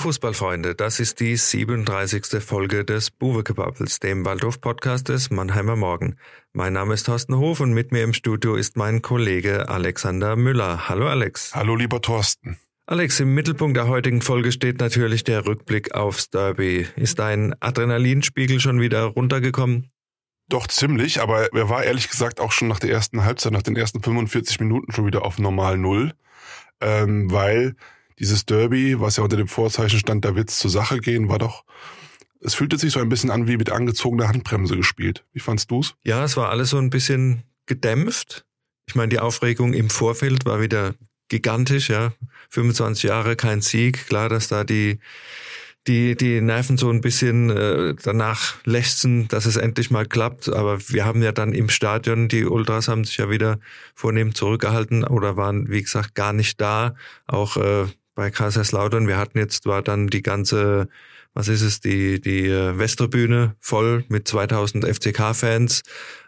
Fußballfreunde, das ist die 37. Folge des Buwekebabbels, dem Waldorf-Podcast des Mannheimer Morgen. Mein Name ist Thorsten Hof und mit mir im Studio ist mein Kollege Alexander Müller. Hallo Alex. Hallo lieber Thorsten. Alex, im Mittelpunkt der heutigen Folge steht natürlich der Rückblick aufs Derby. Ist dein Adrenalinspiegel schon wieder runtergekommen? Doch ziemlich, aber er war ehrlich gesagt auch schon nach der ersten Halbzeit, nach den ersten 45 Minuten schon wieder auf normal Null, ähm, weil dieses Derby, was ja unter dem Vorzeichen stand, da wird's zur Sache gehen, war doch es fühlte sich so ein bisschen an wie mit angezogener Handbremse gespielt. Wie fandst du's? Ja, es war alles so ein bisschen gedämpft. Ich meine, die Aufregung im Vorfeld war wieder gigantisch, ja. 25 Jahre kein Sieg, klar, dass da die die die Nerven so ein bisschen äh, danach lechzen, dass es endlich mal klappt. Aber wir haben ja dann im Stadion, die Ultras haben sich ja wieder vornehm zurückgehalten oder waren, wie gesagt, gar nicht da. Auch äh, bei Kaiserslautern. Wir hatten jetzt, war dann die ganze, was ist es, die, die äh, Westtribüne voll mit 2000 FCK-Fans.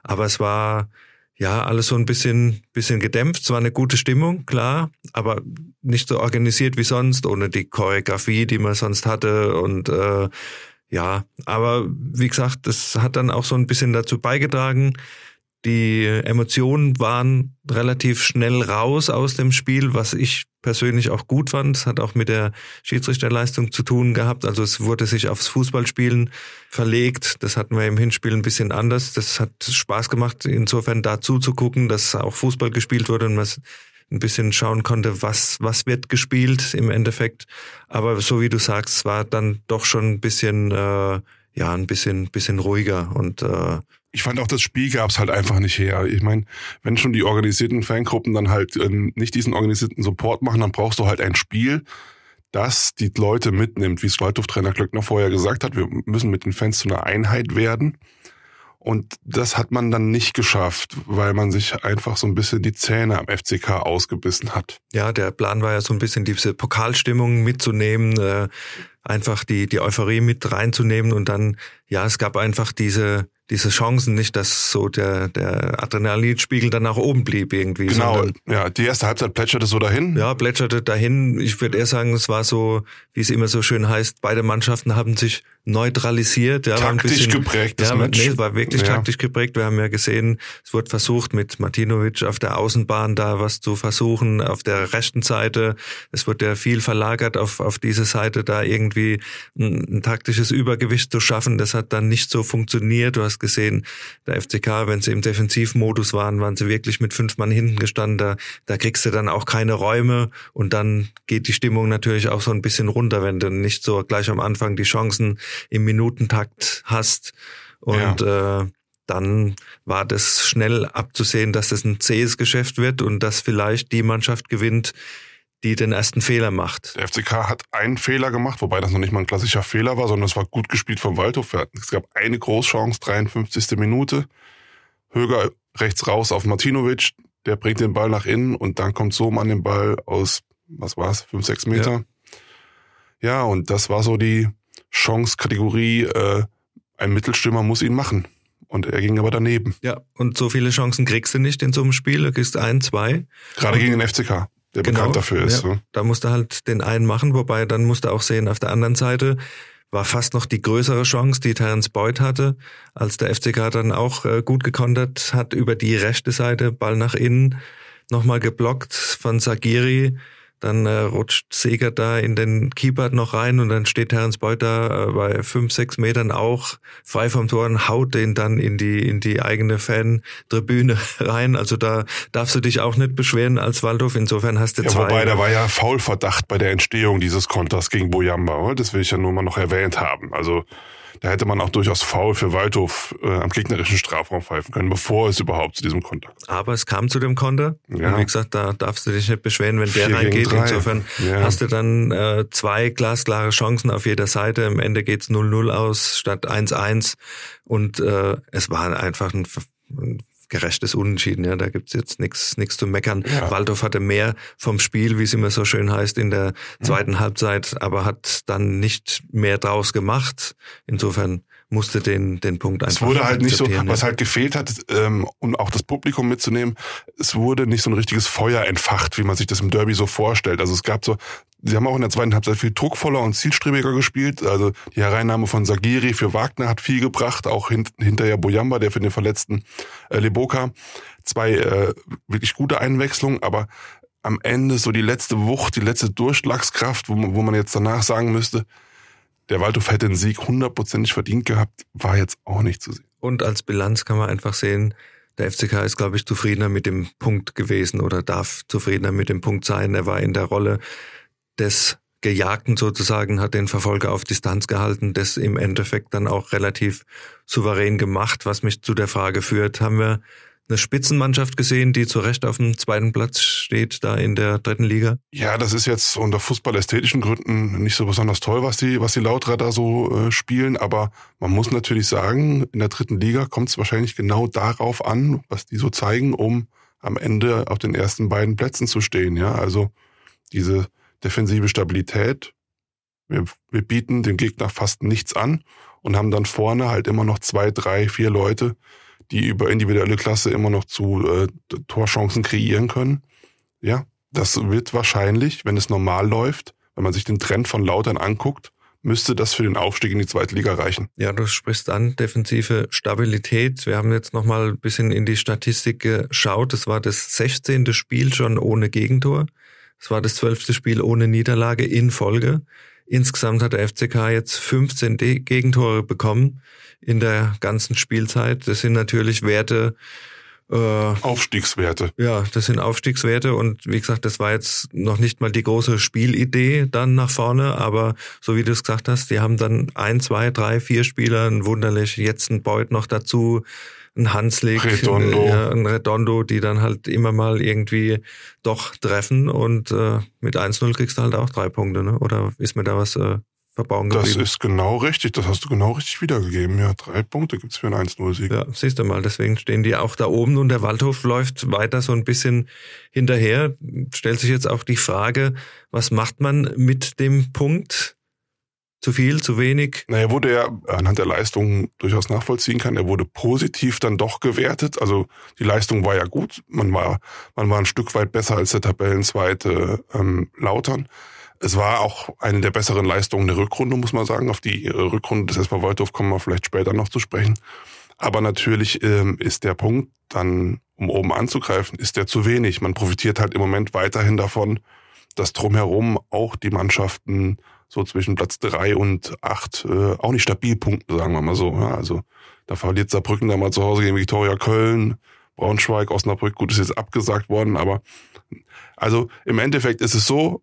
Aber es war, ja, alles so ein bisschen, bisschen gedämpft. Es war eine gute Stimmung, klar, aber nicht so organisiert wie sonst, ohne die Choreografie, die man sonst hatte und, äh, ja, aber wie gesagt, das hat dann auch so ein bisschen dazu beigetragen, die Emotionen waren relativ schnell raus aus dem Spiel, was ich persönlich auch gut fand. Es hat auch mit der Schiedsrichterleistung zu tun gehabt. Also es wurde sich aufs Fußballspielen verlegt. Das hatten wir im Hinspiel ein bisschen anders. Das hat Spaß gemacht, insofern da zuzugucken, dass auch Fußball gespielt wurde und man ein bisschen schauen konnte, was, was wird gespielt im Endeffekt. Aber so wie du sagst, war dann doch schon ein bisschen, äh, ja, ein bisschen, bisschen ruhiger und äh, ich fand auch, das Spiel gab's halt einfach nicht her. Ich meine, wenn schon die organisierten Fangruppen dann halt ähm, nicht diesen organisierten Support machen, dann brauchst du halt ein Spiel, das die Leute mitnimmt, wie es Waldhof-Trainer Klöckner vorher gesagt hat. Wir müssen mit den Fans zu einer Einheit werden. Und das hat man dann nicht geschafft, weil man sich einfach so ein bisschen die Zähne am FCK ausgebissen hat. Ja, der Plan war ja so ein bisschen diese Pokalstimmung mitzunehmen, äh, einfach die, die Euphorie mit reinzunehmen und dann, ja, es gab einfach diese, diese Chancen nicht, dass so der, der Adrenalinspiegel dann nach oben blieb irgendwie. Genau, sondern, ja, die erste Halbzeit plätscherte so dahin. Ja, plätscherte dahin. Ich würde eher sagen, es war so, wie es immer so schön heißt, beide Mannschaften haben sich neutralisiert. Ja, taktisch bisschen, geprägt, ja, Match. Nee, es war wirklich ja. taktisch geprägt. Wir haben ja gesehen, es wurde versucht, mit Martinovic auf der Außenbahn da was zu versuchen, auf der rechten Seite. Es wurde ja viel verlagert auf, auf diese Seite, da irgendwie ein, ein taktisches Übergewicht zu schaffen. Das hat dann nicht so funktioniert. Du hast gesehen, der FCK, wenn sie im Defensivmodus waren, waren sie wirklich mit fünf Mann hinten gestanden. Da, da kriegst du dann auch keine Räume und dann geht die Stimmung natürlich auch so ein bisschen runter, wenn du nicht so gleich am Anfang die Chancen im Minutentakt hast. Und ja. äh, dann war das schnell abzusehen, dass das ein zähes Geschäft wird und dass vielleicht die Mannschaft gewinnt, die den ersten Fehler macht. Der FCK hat einen Fehler gemacht, wobei das noch nicht mal ein klassischer Fehler war, sondern es war gut gespielt vom Waldhof. Es gab eine Großchance, 53. Minute. Höger rechts raus auf Martinovic, der bringt den Ball nach innen und dann kommt Sohm an den Ball aus, was war's, 5, 6 Meter. Ja, ja und das war so die Chance-Kategorie, äh, ein Mittelstürmer muss ihn machen. Und er ging aber daneben. Ja, und so viele Chancen kriegst du nicht in so einem Spiel. Du kriegst ein, zwei. Gerade gegen den FCK der genau, bekannt dafür ist. Ja, so. Da musste halt den einen machen, wobei dann musste auch sehen, auf der anderen Seite war fast noch die größere Chance, die Terence Boyd hatte, als der FCK dann auch äh, gut gekontert hat über die rechte Seite, Ball nach innen, nochmal geblockt von Sagiri, dann äh, rutscht Seger da in den Keeper noch rein und dann steht Terence Beuter äh, bei fünf, sechs Metern auch frei vom Tor und haut den dann in die, in die eigene Fan-Tribüne rein. Also da darfst du dich auch nicht beschweren als Waldhof. Insofern hast du ja, zwei. Wobei, da war ja Faulverdacht bei der Entstehung dieses Konters gegen Boyamba. Das will ich ja nur mal noch erwähnt haben. Also da hätte man auch durchaus faul für Waldhof äh, am gegnerischen Strafraum pfeifen können, bevor es überhaupt zu diesem Konter kam. Aber es kam zu dem Konter. Ja. Und wie gesagt, da darfst du dich nicht beschweren, wenn der reingeht. Insofern ja. hast du dann äh, zwei glasklare Chancen auf jeder Seite. Am Ende geht's 0-0 aus statt 1-1. Und äh, es war einfach ein, ein gerechtes Unentschieden. Ja, da gibt's jetzt nichts nichts zu meckern. Ja. Waldorf hatte mehr vom Spiel, wie es immer so schön heißt, in der zweiten ja. Halbzeit, aber hat dann nicht mehr draus gemacht. Insofern musste den, den Punkt einfach Es wurde halt nicht so, akzeptieren, was ja. halt gefehlt hat, ähm, und auch das Publikum mitzunehmen, es wurde nicht so ein richtiges Feuer entfacht, wie man sich das im Derby so vorstellt. Also es gab so, sie haben auch in der zweiten Halbzeit viel druckvoller und zielstrebiger gespielt. Also die Hereinnahme von Sagiri für Wagner hat viel gebracht, auch hint, hinterher Boyamba, der für den verletzten äh, Leboka. Zwei äh, wirklich gute Einwechslungen, aber am Ende so die letzte Wucht, die letzte Durchschlagskraft, wo man, wo man jetzt danach sagen müsste, der Waldhof hätte den Sieg hundertprozentig verdient gehabt, war jetzt auch nicht zu sehen. Und als Bilanz kann man einfach sehen, der FCK ist, glaube ich, zufriedener mit dem Punkt gewesen oder darf zufriedener mit dem Punkt sein. Er war in der Rolle des Gejagten sozusagen, hat den Verfolger auf Distanz gehalten, das im Endeffekt dann auch relativ souverän gemacht, was mich zu der Frage führt, haben wir eine Spitzenmannschaft gesehen, die zu Recht auf dem zweiten Platz steht, da in der dritten Liga? Ja, das ist jetzt unter fußballästhetischen Gründen nicht so besonders toll, was die, was die Lauterer da so äh, spielen, aber man muss natürlich sagen, in der dritten Liga kommt es wahrscheinlich genau darauf an, was die so zeigen, um am Ende auf den ersten beiden Plätzen zu stehen. Ja, also diese defensive Stabilität. Wir, wir bieten dem Gegner fast nichts an und haben dann vorne halt immer noch zwei, drei, vier Leute, die über individuelle Klasse immer noch zu äh, Torchancen kreieren können. Ja, das wird wahrscheinlich, wenn es normal läuft, wenn man sich den Trend von Lautern anguckt, müsste das für den Aufstieg in die zweite Liga reichen. Ja, du sprichst an, defensive Stabilität. Wir haben jetzt nochmal ein bisschen in die Statistik geschaut. Es war das 16. Spiel schon ohne Gegentor. Es war das 12. Spiel ohne Niederlage in Folge. Insgesamt hat der FCK jetzt 15 De Gegentore bekommen in der ganzen Spielzeit. Das sind natürlich Werte, äh, Aufstiegswerte. ja, das sind Aufstiegswerte und wie gesagt, das war jetzt noch nicht mal die große Spielidee dann nach vorne, aber so wie du es gesagt hast, die haben dann ein, zwei, drei, vier Spieler, ein Wunderlich, jetzt ein Beut noch dazu, ein Hanslik, Redondo. ja, ein Redondo, die dann halt immer mal irgendwie doch treffen und äh, mit 1-0 kriegst du halt auch drei Punkte, ne? Oder ist mir da was äh, verbauen Das geblieben? ist genau richtig. Das hast du genau richtig wiedergegeben. Ja, drei Punkte gibt's für einen 1-0-Sieg. Ja, siehst du mal, deswegen stehen die auch da oben und der Waldhof läuft weiter so ein bisschen hinterher. Stellt sich jetzt auch die Frage, was macht man mit dem Punkt? Zu viel, zu wenig? Na, er wurde ja anhand der Leistung durchaus nachvollziehen kann. Er wurde positiv dann doch gewertet. Also die Leistung war ja gut. Man war, man war ein Stück weit besser als der Tabellenzweite ähm, Lautern. Es war auch eine der besseren Leistungen der Rückrunde, muss man sagen. Auf die Rückrunde des SV Waldhof kommen wir vielleicht später noch zu sprechen. Aber natürlich ähm, ist der Punkt dann, um oben anzugreifen, ist der zu wenig. Man profitiert halt im Moment weiterhin davon, dass drumherum auch die Mannschaften so zwischen Platz drei und acht äh, auch nicht stabil punkten, sagen wir mal so. Ja, also da verliert Saarbrücken da mal zu Hause gegen Viktoria Köln, Braunschweig, Osnabrück, gut, ist jetzt abgesagt worden, aber also im Endeffekt ist es so,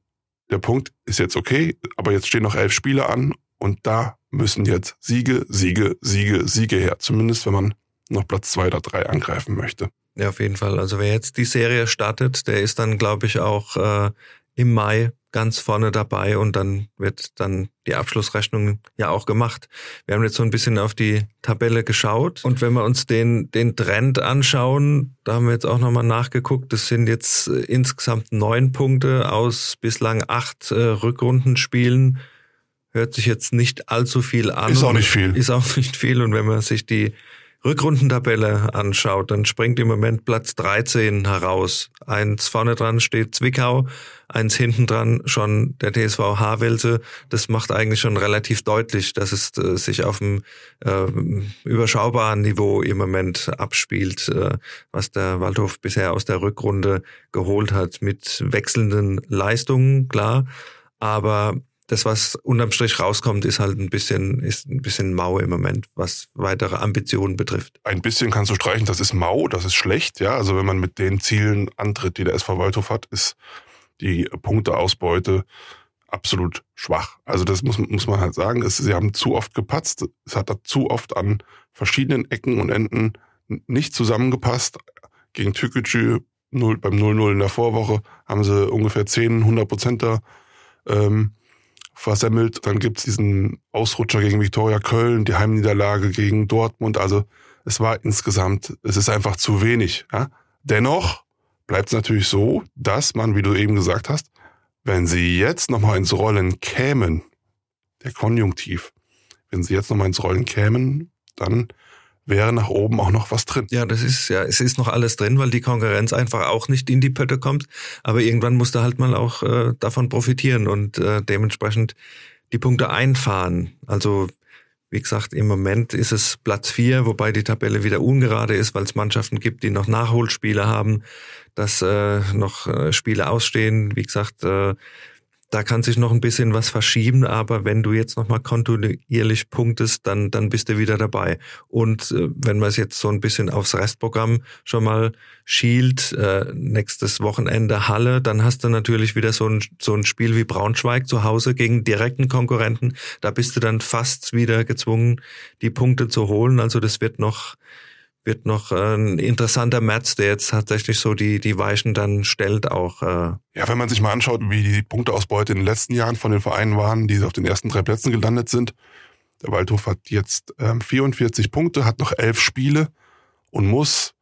der Punkt ist jetzt okay, aber jetzt stehen noch elf Spiele an und da müssen jetzt Siege, Siege, Siege, Siege her. Zumindest wenn man noch Platz zwei oder drei angreifen möchte. Ja, auf jeden Fall. Also wer jetzt die Serie startet, der ist dann, glaube ich, auch äh, im Mai ganz vorne dabei und dann wird dann die Abschlussrechnung ja auch gemacht. Wir haben jetzt so ein bisschen auf die Tabelle geschaut und wenn wir uns den, den Trend anschauen, da haben wir jetzt auch nochmal nachgeguckt, das sind jetzt äh, insgesamt neun Punkte aus bislang acht äh, Rückrundenspielen. Hört sich jetzt nicht allzu viel an. Ist auch nicht viel. Ist auch nicht viel und wenn man sich die Rückrundentabelle anschaut, dann springt im Moment Platz 13 heraus. Eins vorne dran steht Zwickau, eins hinten dran schon der TSV Havelse. Das macht eigentlich schon relativ deutlich, dass es äh, sich auf einem äh, überschaubaren Niveau im Moment abspielt, äh, was der Waldhof bisher aus der Rückrunde geholt hat, mit wechselnden Leistungen, klar. Aber das, was unterm Strich rauskommt, ist halt ein bisschen, ist ein bisschen mau im Moment, was weitere Ambitionen betrifft. Ein bisschen kannst du streichen, das ist mau, das ist schlecht, ja. Also wenn man mit den Zielen antritt, die der SV Waldhof hat, ist die Punkteausbeute absolut schwach. Also das muss, muss man halt sagen. Es, sie haben zu oft gepatzt. Es hat zu oft an verschiedenen Ecken und Enden nicht zusammengepasst. Gegen Tükücü 0, beim 0-0 in der Vorwoche haben sie ungefähr 10, 100 Prozent da ähm, versemmelt. Dann gibt's diesen Ausrutscher gegen Viktoria Köln, die Heimniederlage gegen Dortmund. Also es war insgesamt, es ist einfach zu wenig. Ja? Dennoch bleibt es natürlich so, dass man, wie du eben gesagt hast, wenn sie jetzt nochmal ins Rollen kämen, der Konjunktiv, wenn sie jetzt nochmal ins Rollen kämen, dann wäre nach oben auch noch was drin. Ja, das ist ja, es ist noch alles drin, weil die Konkurrenz einfach auch nicht in die Pötte kommt. Aber irgendwann musst du halt mal auch äh, davon profitieren und äh, dementsprechend die Punkte einfahren. Also wie gesagt, im Moment ist es Platz vier, wobei die Tabelle wieder ungerade ist, weil es Mannschaften gibt, die noch Nachholspiele haben, dass äh, noch äh, Spiele ausstehen. Wie gesagt, äh, da kann sich noch ein bisschen was verschieben, aber wenn du jetzt nochmal kontinuierlich punktest, dann, dann bist du wieder dabei. Und äh, wenn man es jetzt so ein bisschen aufs Restprogramm schon mal schielt, äh, nächstes Wochenende Halle, dann hast du natürlich wieder so ein, so ein Spiel wie Braunschweig zu Hause gegen direkten Konkurrenten. Da bist du dann fast wieder gezwungen, die Punkte zu holen. Also das wird noch wird noch ein interessanter Match, der jetzt tatsächlich so die, die Weichen dann stellt auch. Äh. Ja, wenn man sich mal anschaut, wie die Punkteausbeute in den letzten Jahren von den Vereinen waren, die auf den ersten drei Plätzen gelandet sind. Der Waldhof hat jetzt ähm, 44 Punkte, hat noch elf Spiele und muss,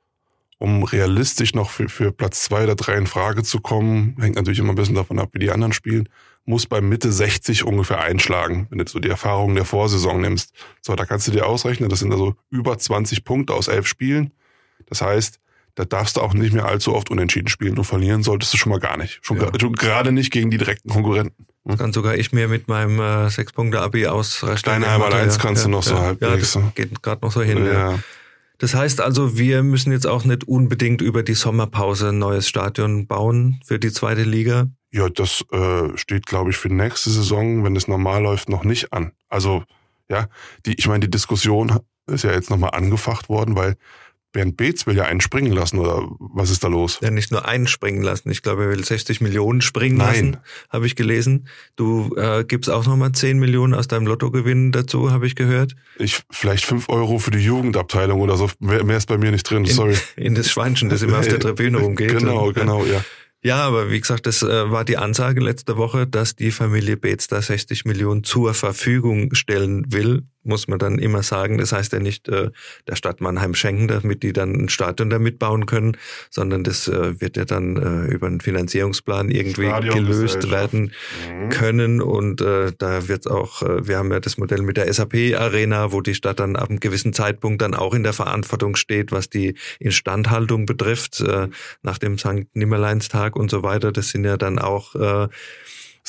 um realistisch noch für, für Platz zwei oder drei in Frage zu kommen, hängt natürlich immer ein bisschen davon ab, wie die anderen spielen, muss bei Mitte 60 ungefähr einschlagen, wenn du so die Erfahrungen der Vorsaison nimmst. So, da kannst du dir ausrechnen, das sind also über 20 Punkte aus elf Spielen. Das heißt, da darfst du auch nicht mehr allzu oft unentschieden spielen und verlieren solltest du schon mal gar nicht. Schon, ja. gerade nicht gegen die direkten Konkurrenten. Hm? Kann sogar ich mir mit meinem äh, sechs Punkte Abi ausrechnen. Deine einmal eins kannst ja, du noch ja, so halbwegs. Ja, das geht gerade noch so hin. Ja. Das heißt also, wir müssen jetzt auch nicht unbedingt über die Sommerpause ein neues Stadion bauen für die zweite Liga. Ja, das äh, steht, glaube ich, für nächste Saison, wenn es normal läuft, noch nicht an. Also, ja, die, ich meine, die Diskussion ist ja jetzt nochmal angefacht worden, weil Bernd Beetz will ja einen springen lassen, oder was ist da los? Ja, nicht nur einen springen lassen. Ich glaube, er will 60 Millionen springen Nein. lassen, habe ich gelesen. Du äh, gibst auch nochmal 10 Millionen aus deinem Lottogewinn dazu, habe ich gehört. Ich vielleicht 5 Euro für die Jugendabteilung oder so. Mehr, mehr ist bei mir nicht drin, sorry. In, in das Schweinchen, das immer auf der Tribüne rumgeht. Genau, genau, ja. Ja, aber wie gesagt, das äh, war die Ansage letzte Woche, dass die Familie Beetz da 60 Millionen zur Verfügung stellen will muss man dann immer sagen. Das heißt ja nicht äh, der Stadt Mannheim schenken, damit die dann ein Stadion da mitbauen können, sondern das äh, wird ja dann äh, über einen Finanzierungsplan irgendwie gelöst werden mhm. können. Und äh, da wird auch, äh, wir haben ja das Modell mit der SAP-Arena, wo die Stadt dann ab einem gewissen Zeitpunkt dann auch in der Verantwortung steht, was die Instandhaltung betrifft, äh, nach dem St. Nimmerleinstag und so weiter. Das sind ja dann auch äh,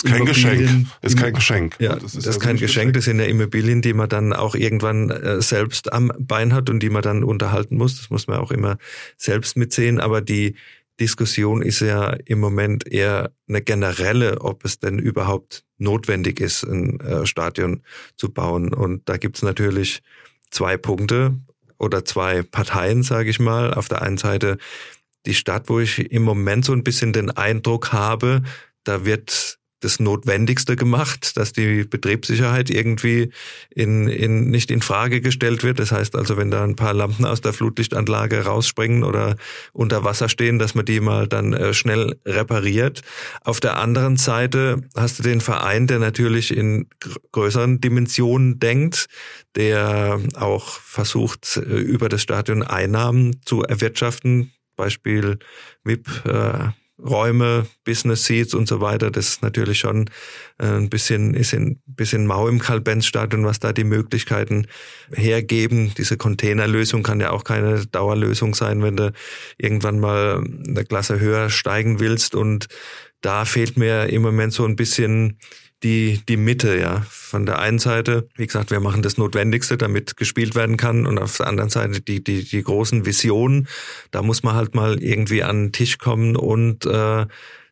ist kein Geschenk. Ist kein Geschenk. Ja, das ist, das ist kein Geschenk. Das sind ja Immobilien, die man dann auch irgendwann äh, selbst am Bein hat und die man dann unterhalten muss. Das muss man auch immer selbst mitsehen. Aber die Diskussion ist ja im Moment eher eine generelle, ob es denn überhaupt notwendig ist, ein äh, Stadion zu bauen. Und da gibt's natürlich zwei Punkte oder zwei Parteien, sage ich mal. Auf der einen Seite die Stadt, wo ich im Moment so ein bisschen den Eindruck habe, da wird das Notwendigste gemacht, dass die Betriebssicherheit irgendwie in, in, nicht in Frage gestellt wird. Das heißt also, wenn da ein paar Lampen aus der Flutlichtanlage rausspringen oder unter Wasser stehen, dass man die mal dann äh, schnell repariert. Auf der anderen Seite hast du den Verein, der natürlich in größeren Dimensionen denkt, der auch versucht, äh, über das Stadion Einnahmen zu erwirtschaften. Beispiel VIP, äh, Räume, Business Seats und so weiter, das ist natürlich schon äh, ein bisschen, ist ein bisschen mau im Karl-Benz-Stadion, was da die Möglichkeiten hergeben. Diese Containerlösung kann ja auch keine Dauerlösung sein, wenn du irgendwann mal eine Klasse höher steigen willst und da fehlt mir im Moment so ein bisschen die, die Mitte, ja. Von der einen Seite, wie gesagt, wir machen das Notwendigste, damit gespielt werden kann. Und auf der anderen Seite die, die, die großen Visionen. Da muss man halt mal irgendwie an den Tisch kommen und äh,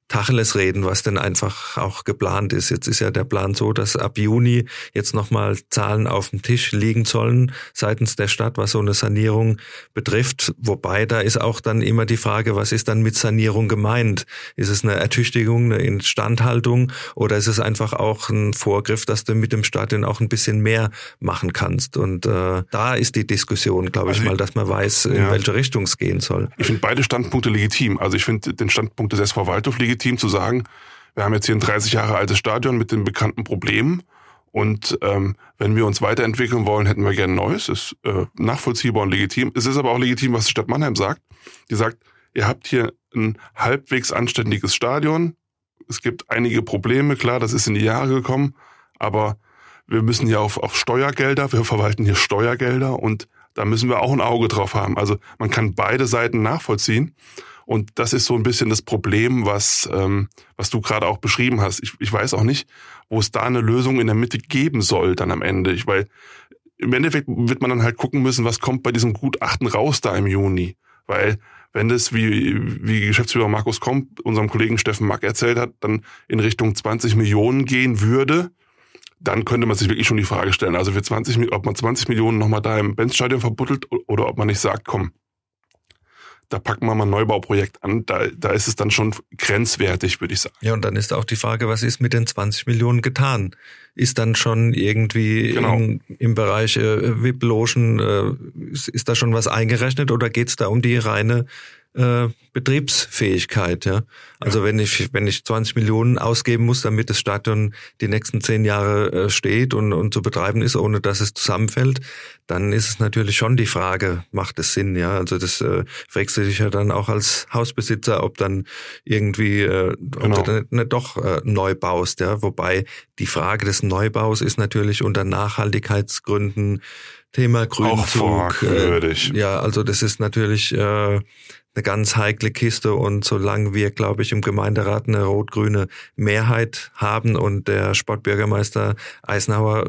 Tacheles reden, was denn einfach auch geplant ist. Jetzt ist ja der Plan so, dass ab Juni jetzt nochmal Zahlen auf dem Tisch liegen sollen seitens der Stadt, was so eine Sanierung betrifft. Wobei da ist auch dann immer die Frage, was ist dann mit Sanierung gemeint? Ist es eine Ertüchtigung, eine Instandhaltung oder ist es einfach auch ein Vorgriff, dass du mit dem Stadion auch ein bisschen mehr machen kannst? Und äh, da ist die Diskussion, glaube ich also mal, dass man weiß, in ja. welche Richtung es gehen soll. Ich finde beide Standpunkte legitim. Also ich finde den Standpunkt des SV Waldhof legitim legitim zu sagen, wir haben jetzt hier ein 30 Jahre altes Stadion mit den bekannten Problemen. Und ähm, wenn wir uns weiterentwickeln wollen, hätten wir gerne ein neues. Ist äh, nachvollziehbar und legitim. Es ist aber auch legitim, was die Stadt Mannheim sagt. Die sagt, ihr habt hier ein halbwegs anständiges Stadion. Es gibt einige Probleme, klar, das ist in die Jahre gekommen. Aber wir müssen ja auf, auf Steuergelder, wir verwalten hier Steuergelder und da müssen wir auch ein Auge drauf haben. Also man kann beide Seiten nachvollziehen. Und das ist so ein bisschen das Problem, was, ähm, was du gerade auch beschrieben hast. Ich, ich weiß auch nicht, wo es da eine Lösung in der Mitte geben soll dann am Ende. Ich, weil im Endeffekt wird man dann halt gucken müssen, was kommt bei diesem Gutachten raus da im Juni. Weil wenn das, wie, wie Geschäftsführer Markus Komp unserem Kollegen Steffen Mack erzählt hat, dann in Richtung 20 Millionen gehen würde, dann könnte man sich wirklich schon die Frage stellen, also für 20, ob man 20 Millionen nochmal da im Benzstadion verbuddelt oder ob man nicht sagt, komm, da packen wir mal ein Neubauprojekt an, da, da ist es dann schon grenzwertig, würde ich sagen. Ja, und dann ist auch die Frage, was ist mit den 20 Millionen getan? Ist dann schon irgendwie genau. in, im Bereich äh, VIP-Logen, äh, ist, ist da schon was eingerechnet oder geht es da um die reine äh, Betriebsfähigkeit. Ja? Also ja. wenn ich wenn ich 20 Millionen ausgeben muss, damit das Stadion die nächsten zehn Jahre äh, steht und und zu betreiben ist, ohne dass es zusammenfällt, dann ist es natürlich schon die Frage, macht es Sinn? Ja, also das äh, fragst du dich ja dann auch als Hausbesitzer, ob dann irgendwie äh, genau. ob du nicht, nicht doch äh, neu baust. Ja, wobei die Frage des Neubaus ist natürlich unter Nachhaltigkeitsgründen Thema Grünzug. Äh, ja, also das ist natürlich äh, eine ganz heikle Kiste und solange wir, glaube ich, im Gemeinderat eine rot-grüne Mehrheit haben und der Sportbürgermeister Eisenhower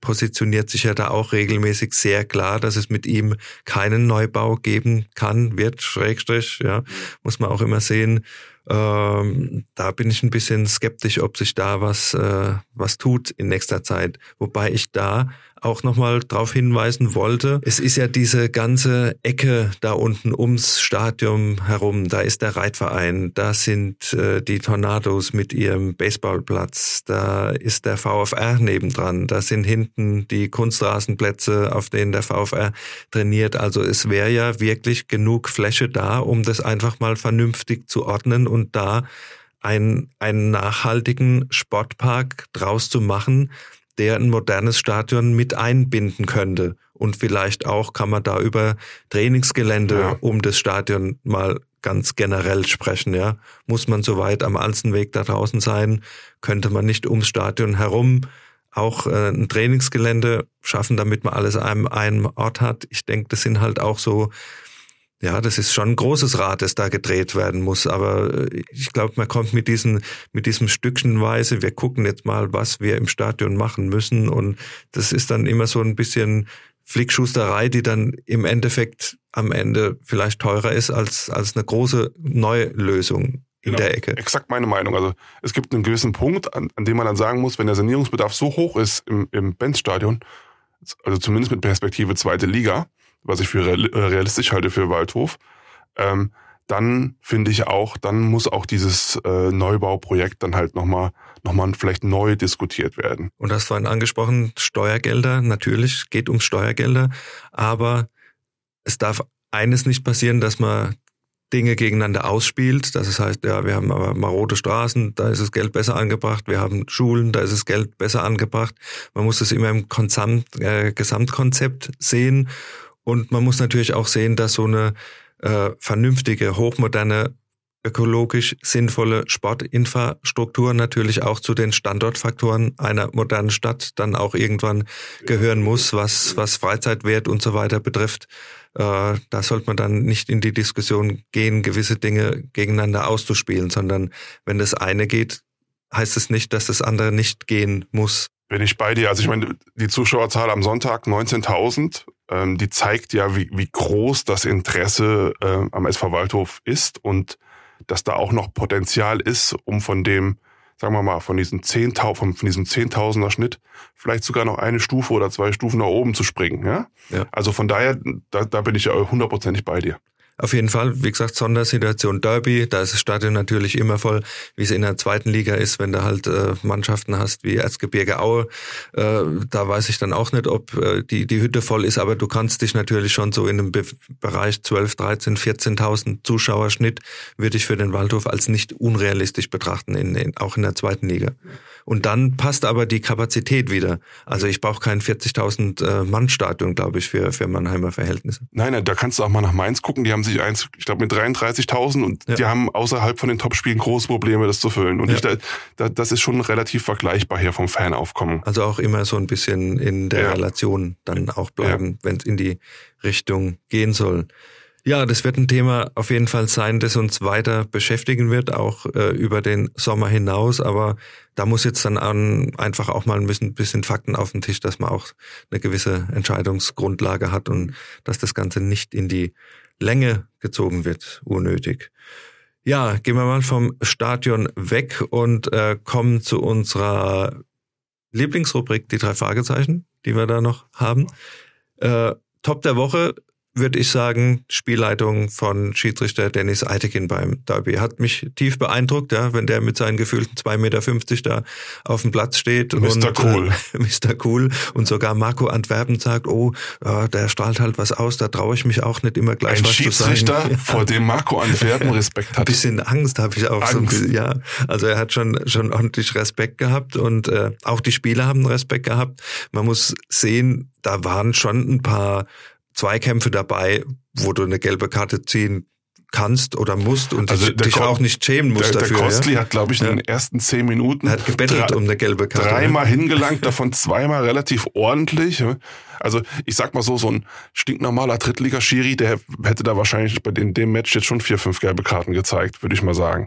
positioniert sich ja da auch regelmäßig sehr klar, dass es mit ihm keinen Neubau geben kann, wird, Schrägstrich, ja, muss man auch immer sehen. Ähm, da bin ich ein bisschen skeptisch, ob sich da was, äh, was tut in nächster Zeit. Wobei ich da auch nochmal darauf hinweisen wollte. Es ist ja diese ganze Ecke da unten ums Stadion herum. Da ist der Reitverein, da sind äh, die Tornados mit ihrem Baseballplatz, da ist der VfR nebendran, da sind hinten die Kunstrasenplätze, auf denen der VfR trainiert. Also es wäre ja wirklich genug Fläche da, um das einfach mal vernünftig zu ordnen und da einen, einen nachhaltigen Sportpark draus zu machen, der ein modernes Stadion mit einbinden könnte. Und vielleicht auch kann man da über Trainingsgelände ja. um das Stadion mal ganz generell sprechen, ja. Muss man soweit am Alzenweg da draußen sein? Könnte man nicht ums Stadion herum auch äh, ein Trainingsgelände schaffen, damit man alles an einem Ort hat? Ich denke, das sind halt auch so ja, das ist schon ein großes Rad, das da gedreht werden muss. Aber äh, ich glaube, man kommt mit diesen, mit diesem Stückchenweise, wir gucken jetzt mal, was wir im Stadion machen müssen. Und das ist dann immer so ein bisschen Flickschusterei, die dann im Endeffekt am Ende vielleicht teurer ist als, als eine große neue Lösung in genau, der Ecke. Exakt meine Meinung. Also es gibt einen gewissen Punkt, an, an dem man dann sagen muss, wenn der Sanierungsbedarf so hoch ist im, im Benz-Stadion, also zumindest mit Perspektive zweite Liga, was ich für äh, realistisch halte für Waldhof, ähm, dann finde ich auch, dann muss auch dieses äh, Neubauprojekt dann halt nochmal noch mal vielleicht neu diskutiert werden. Und das vorhin angesprochen, Steuergelder, natürlich geht um Steuergelder, aber es darf eines nicht passieren, dass man Dinge gegeneinander ausspielt. Das heißt, ja, wir haben aber marode Straßen, da ist das Geld besser angebracht. Wir haben Schulen, da ist das Geld besser angebracht. Man muss das immer im Gesamt, äh, Gesamtkonzept sehen. Und man muss natürlich auch sehen, dass so eine äh, vernünftige, hochmoderne, ökologisch sinnvolle Sportinfrastruktur natürlich auch zu den Standortfaktoren einer modernen Stadt dann auch irgendwann gehören muss, was, was Freizeitwert und so weiter betrifft. Äh, da sollte man dann nicht in die Diskussion gehen, gewisse Dinge gegeneinander auszuspielen, sondern wenn das eine geht, heißt es nicht, dass das andere nicht gehen muss. Bin ich bei dir. Also ich meine, die Zuschauerzahl am Sonntag 19.000 ähm, die zeigt ja, wie, wie groß das Interesse äh, am SV Waldhof ist und dass da auch noch Potenzial ist, um von dem, sagen wir mal, von diesem 10.000, von, von diesem Zehntausender Schnitt vielleicht sogar noch eine Stufe oder zwei Stufen nach oben zu springen. Ja? ja. Also von daher, da, da bin ich ja hundertprozentig bei dir. Auf jeden Fall, wie gesagt, Sondersituation Derby, da ist das Stadion natürlich immer voll, wie es in der zweiten Liga ist, wenn du halt äh, Mannschaften hast wie Erzgebirge Aue. Äh, da weiß ich dann auch nicht, ob äh, die, die Hütte voll ist, aber du kannst dich natürlich schon so in einem Be Bereich 12, 13, 14.000 Zuschauerschnitt, würde ich für den Waldhof als nicht unrealistisch betrachten, in, in, auch in der zweiten Liga. Und dann passt aber die Kapazität wieder. Also ich brauche kein 40.000 äh, Mann Stadion, glaube ich, für, für Mannheimer Verhältnisse. Nein, nein, da kannst du auch mal nach Mainz gucken, die haben 2021, ich glaube mit 33.000 und ja. die haben außerhalb von den Top-Spielen große Probleme, das zu füllen. Und ja. ich, da, das ist schon relativ vergleichbar hier vom Fanaufkommen. Also auch immer so ein bisschen in der ja. Relation dann auch bleiben, wenn es in die Richtung gehen soll. Ja, das wird ein Thema auf jeden Fall sein, das uns weiter beschäftigen wird, auch äh, über den Sommer hinaus. Aber da muss jetzt dann an, einfach auch mal ein bisschen, bisschen Fakten auf den Tisch, dass man auch eine gewisse Entscheidungsgrundlage hat und dass das Ganze nicht in die Länge gezogen wird, unnötig. Ja, gehen wir mal vom Stadion weg und äh, kommen zu unserer Lieblingsrubrik, die drei Fragezeichen, die wir da noch haben. Äh, Top der Woche würde ich sagen, Spielleitung von Schiedsrichter Dennis Eitekin beim Derby. Hat mich tief beeindruckt, ja, wenn der mit seinen gefühlten 2,50 Meter da auf dem Platz steht. Mr. Und, cool. Äh, Mr. Cool. Und sogar Marco Antwerpen sagt, oh, äh, der strahlt halt was aus, da traue ich mich auch nicht immer gleich Ein was Schiedsrichter, zu sagen. vor dem Marco Antwerpen Respekt hat. Ein bisschen Angst habe ich auch. Angst. So, ja, also er hat schon, schon ordentlich Respekt gehabt und äh, auch die Spieler haben Respekt gehabt. Man muss sehen, da waren schon ein paar Zweikämpfe dabei, wo du eine gelbe Karte ziehen kannst oder musst und also dich, dich auch nicht schämen musst der, dafür. Der Kostli ja? hat, glaube ich, in den ersten zehn Minuten er hat gebettelt um eine gelbe Karte. Dreimal hingelangt, davon zweimal relativ ordentlich. Also ich sag mal so, so ein stinknormaler Drittliga-Schiri, der hätte da wahrscheinlich bei dem, dem Match jetzt schon vier, fünf gelbe Karten gezeigt, würde ich mal sagen.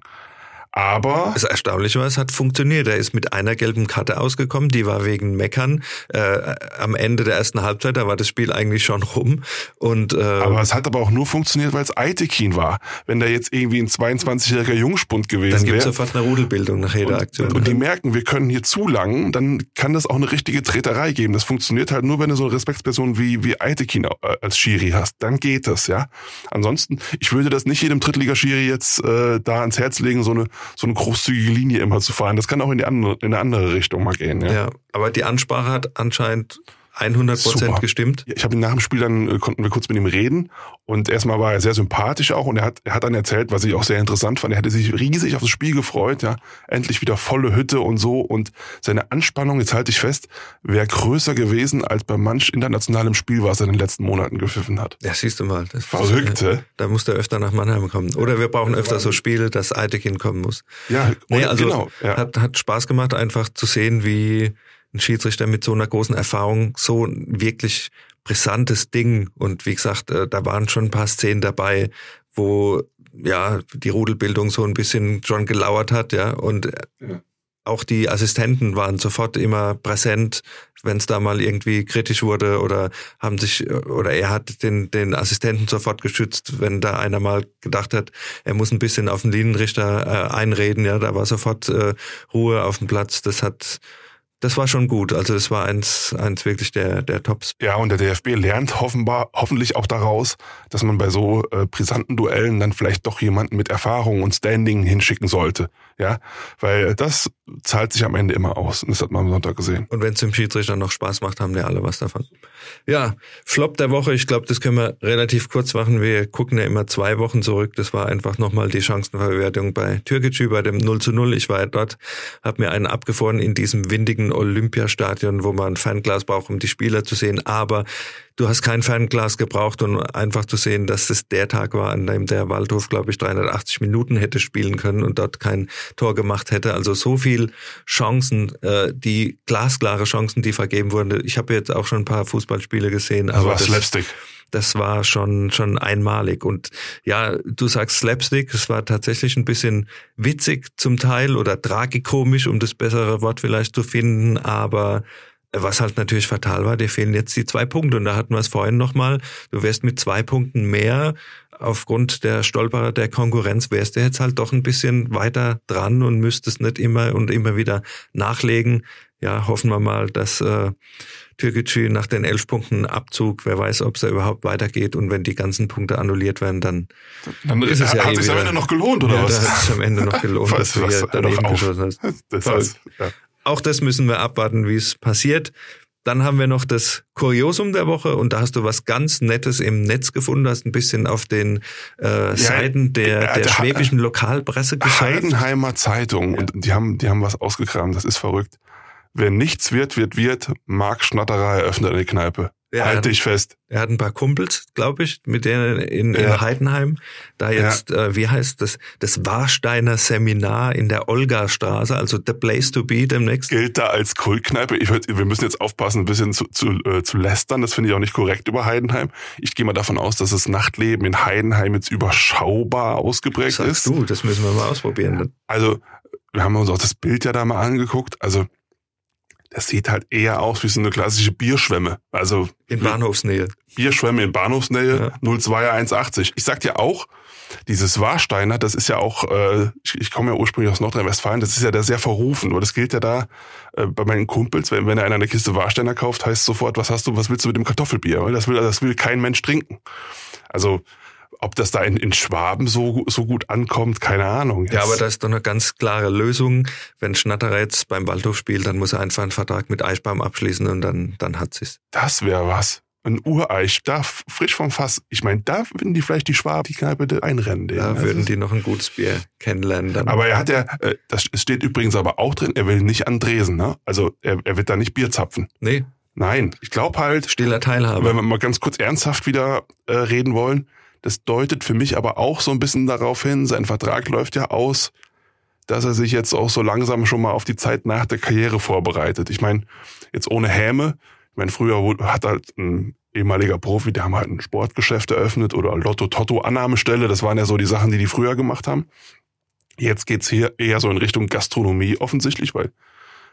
Aber. Das Erstaunliche war, es hat funktioniert. Er ist mit einer gelben Karte ausgekommen, die war wegen Meckern. Äh, am Ende der ersten Halbzeit, da war das Spiel eigentlich schon rum. Und, äh, aber es hat aber auch nur funktioniert, weil es Aitekin war. Wenn da jetzt irgendwie ein 22-jähriger Jungspund gewesen wäre. Dann gibt es sofort eine Rudelbildung nach jeder und, Aktion. Und, die merken, wir können hier zu lang, dann kann das auch eine richtige Treterei geben. Das funktioniert halt nur, wenn du so eine Respektsperson wie, wie Aitekin äh, als Schiri hast. Dann geht das, ja. Ansonsten, ich würde das nicht jedem Drittliga-Schiri jetzt äh, da ans Herz legen, so eine so eine großzügige Linie immer zu fahren. Das kann auch in, die andere, in eine andere Richtung mal gehen. Ja, ja aber die Ansprache hat anscheinend 100 Prozent gestimmt. Ich habe nach dem Spiel dann äh, konnten wir kurz mit ihm reden und erstmal war er sehr sympathisch auch und er hat er hat dann erzählt, was ich auch sehr interessant fand. Er hätte sich riesig auf das Spiel gefreut, ja, endlich wieder volle Hütte und so und seine Anspannung, jetzt halte ich fest, wäre größer gewesen als bei manch internationalem Spiel, was er in den letzten Monaten gepfiffen hat. Ja, siehst du mal, das verrückt. Äh, da muss der öfter nach Mannheim kommen oder wir brauchen öfter so Spiele, dass Eitekin kommen muss. Ja, nee, also genau, ja. hat hat Spaß gemacht einfach zu sehen, wie ein Schiedsrichter mit so einer großen Erfahrung so ein wirklich brisantes Ding. Und wie gesagt, äh, da waren schon ein paar Szenen dabei, wo ja die Rudelbildung so ein bisschen schon gelauert hat, ja. Und ja. auch die Assistenten waren sofort immer präsent, wenn es da mal irgendwie kritisch wurde oder haben sich oder er hat den den Assistenten sofort geschützt, wenn da einer mal gedacht hat, er muss ein bisschen auf den Linienrichter äh, einreden, ja, da war sofort äh, Ruhe auf dem Platz. Das hat das war schon gut. Also das war eins, eins wirklich der, der Tops. Ja, und der DFB lernt offenbar, hoffentlich auch daraus, dass man bei so äh, brisanten Duellen dann vielleicht doch jemanden mit Erfahrung und Standing hinschicken sollte. Ja, weil das zahlt sich am Ende immer aus. Und das hat man am Sonntag gesehen. Und wenn es dem Schiedsrichter noch Spaß macht, haben die alle was davon. Ja, Flop der Woche. Ich glaube, das können wir relativ kurz machen. Wir gucken ja immer zwei Wochen zurück. Das war einfach nochmal die Chancenverwertung bei Türkgücü bei dem 0 zu 0. Ich war ja dort, habe mir einen abgefroren in diesem windigen Olympiastadion, wo man ein Fernglas braucht, um die Spieler zu sehen. Aber du hast kein Fernglas gebraucht, um einfach zu sehen, dass es der Tag war, an dem der Waldhof, glaube ich, 380 Minuten hätte spielen können und dort kein Tor gemacht hätte. Also so viel Chancen, äh, die glasklare Chancen, die vergeben wurden. Ich habe jetzt auch schon ein paar Fußballspiele gesehen. Also aber das, Slapstick das war schon, schon einmalig. Und ja, du sagst Slapstick, es war tatsächlich ein bisschen witzig zum Teil oder tragikomisch, um das bessere Wort vielleicht zu finden, aber was halt natürlich fatal war, dir fehlen jetzt die zwei Punkte. Und da hatten wir es vorhin nochmal. Du wärst mit zwei Punkten mehr aufgrund der Stolperer der Konkurrenz, wärst du jetzt halt doch ein bisschen weiter dran und müsstest nicht immer und immer wieder nachlegen. Ja, hoffen wir mal, dass äh, Türkgücü nach den elf Punkten Abzug, wer weiß, ob es da überhaupt weitergeht und wenn die ganzen Punkte annulliert werden, dann, dann ist es ja hat eh sich am Ende noch gelohnt oder ja, was? Da hat es am Ende noch gelohnt, dass du hier daneben geschossen hast. Das heißt, ja. Auch das müssen wir abwarten, wie es passiert. Dann haben wir noch das Kuriosum der Woche und da hast du was ganz Nettes im Netz gefunden, hast ein bisschen auf den äh, Seiten der, der, der schwäbischen Lokalpresse geschaut. Heidenheimer Zeitung und die haben, die haben was ausgekramt, das ist verrückt. Wer nichts wird, wird wird, Marc Schnatterer eröffnet eine Kneipe. Ja, halt er, dich fest. er hat ein paar Kumpels, glaube ich, mit denen in, in Ja. Heidenheim. Da jetzt, äh, wie heißt das, das Warsteiner Seminar in der Olga-Straße, also the place to be demnächst. Gilt da als Kultkneipe. Ich, würd- wir müssen jetzt aufpassen, ein bisschen zu, zu, äh, zu lästern. Das finde ich auch nicht korrekt über Heidenheim. Ich gehe mal davon aus, dass das Nachtleben in Heidenheim jetzt überschaubar ausgeprägt Sagst ist. du, das müssen wir mal ausprobieren. Also, wir haben uns auch das Bild ja da mal angeguckt. Also, das sieht halt eher aus wie so eine klassische Bierschwemme. Also, In Bahnhofsnähe. Bierschwemme in Bahnhofsnähe, Ja. 02er 180. Ich sag dir auch, dieses Warsteiner, das ist ja auch, äh, ich, ich komme ja ursprünglich aus Nordrhein-Westfalen, das ist ja da sehr verrufen. Aber das gilt ja da äh, bei meinen Kumpels, wenn, wenn einer eine Kiste Warsteiner kauft, heißt sofort, was hast du, was willst du mit dem Kartoffelbier? Weil das will, das will kein Mensch trinken. Also, ob das da in, in Schwaben so, so gut ankommt, keine Ahnung. Ja, Jetzt- aber das ist doch eine ganz klare Lösung. Wenn Schnatterer jetzt beim Waldhof spielt, dann muss er einfach einen Vertrag mit Eichbaum abschließen und dann, dann hat sie's. Das wäre was. Ein Ureich, da frisch vom Fass. Ich meine, da würden die vielleicht die Schwaben die Kneipe einrennen. denen. Da Das würden die noch ein gutes Bier kennenlernen. Dann. Aber er hat ja, äh, das steht übrigens aber auch drin, er will nicht an Dresen, ne? Also er, er wird da nicht Bier zapfen. nee, Nein, ich glaube halt, stiller Teilhabe. wenn wir mal ganz kurz ernsthaft wieder äh, reden wollen, das deutet für mich aber auch so ein bisschen darauf hin, sein Vertrag läuft ja aus, dass er sich jetzt auch so langsam schon mal auf die Zeit nach der Karriere vorbereitet. Ich meine, jetzt ohne Häme, ich meine, früher hat halt ein ehemaliger Profi, der haben halt ein Sportgeschäft eröffnet oder Lotto-Totto-Annahmestelle, das waren ja so die Sachen, die die früher gemacht haben. Jetzt geht's hier eher so in Richtung Gastronomie offensichtlich, weil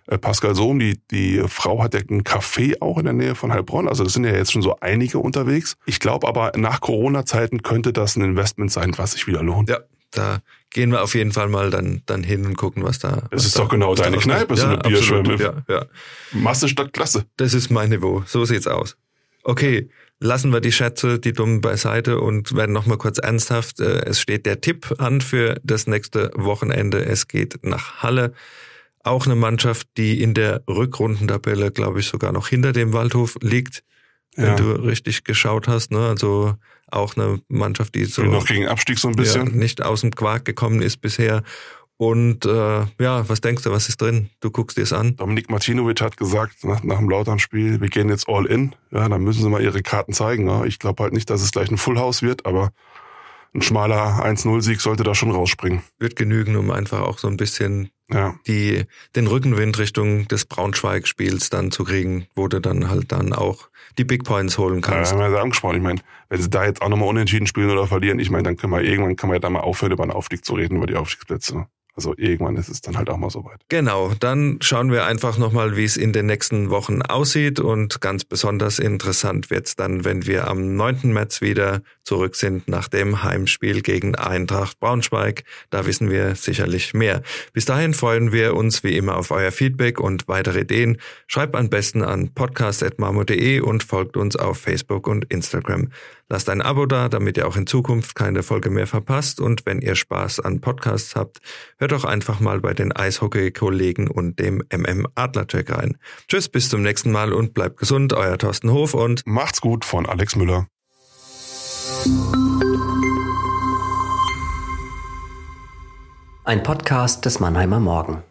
Pascal Sohm, die, die Frau hat ja ein Café auch in der Nähe von Heilbronn. Also das sind ja jetzt schon so einige unterwegs. Ich glaube aber, nach Corona-Zeiten könnte das ein Investment sein, was sich wieder lohnt. ja, da gehen wir auf jeden Fall mal dann, dann hin und gucken, was da. Es ist da, doch genau deine. Kneipe, so ja, eine Bierschwemme. Ja, ja. Masse statt Klasse. Das ist mein Niveau. So sieht's aus. Okay, lassen wir die Schätze, die dummen beiseite und werden nochmal kurz ernsthaft. Äh, Es steht der Tipp an für das nächste Wochenende. Es geht nach Halle. Auch eine Mannschaft, die in der Rückrundentabelle, glaube ich, sogar noch hinter dem Waldhof liegt, wenn Ja. du richtig geschaut hast. Ne? Also auch eine Mannschaft, die so noch gegen Abstieg so ein ja, bisschen. nicht aus dem Quark gekommen ist bisher. Und äh, ja, was denkst du, was ist drin? Du guckst dir es an. Dominik Martinovic hat gesagt, nach, nach dem Lautern-Spiel, wir gehen jetzt all in. Ja, dann müssen sie mal ihre Karten zeigen. Ja. Ich glaube halt nicht, dass es gleich ein Full House wird, aber ein schmaler 1-0-Sieg sollte da schon rausspringen. Wird genügen, um einfach auch so ein bisschen Ja. die, den Rückenwind Richtung des Braunschweig-Spiels dann zu kriegen, wo du dann halt dann auch die Big Points holen Ja, kannst. haben wir ja angesprochen. Ich meine, wenn sie da jetzt auch nochmal unentschieden spielen oder verlieren, ich meine, dann können wir irgendwann kann man ja da mal aufhören, über einen Aufstieg zu reden, über die Aufstiegsplätze. Also irgendwann ist es dann halt auch mal soweit. Genau, dann schauen wir einfach nochmal, wie es in den nächsten Wochen aussieht und ganz besonders interessant wird's dann, wenn wir am 9. März wieder zurück sind nach dem Heimspiel gegen Eintracht Braunschweig. Da wissen wir sicherlich mehr. Bis dahin freuen wir uns wie immer auf euer Feedback und weitere Ideen. Schreibt am besten an podcast.marmo.de und folgt uns auf Facebook und Instagram. Lasst ein Abo da, damit ihr auch in Zukunft keine Folge mehr verpasst. Und wenn ihr Spaß an Podcasts habt, hört doch einfach mal bei den Eishockey-Kollegen und dem MM Adlercheck rein. Tschüss, bis zum nächsten Mal und bleibt gesund. Euer Thorsten Hof und Macht's gut von Alex Müller. Ein Podcast des Mannheimer Morgen.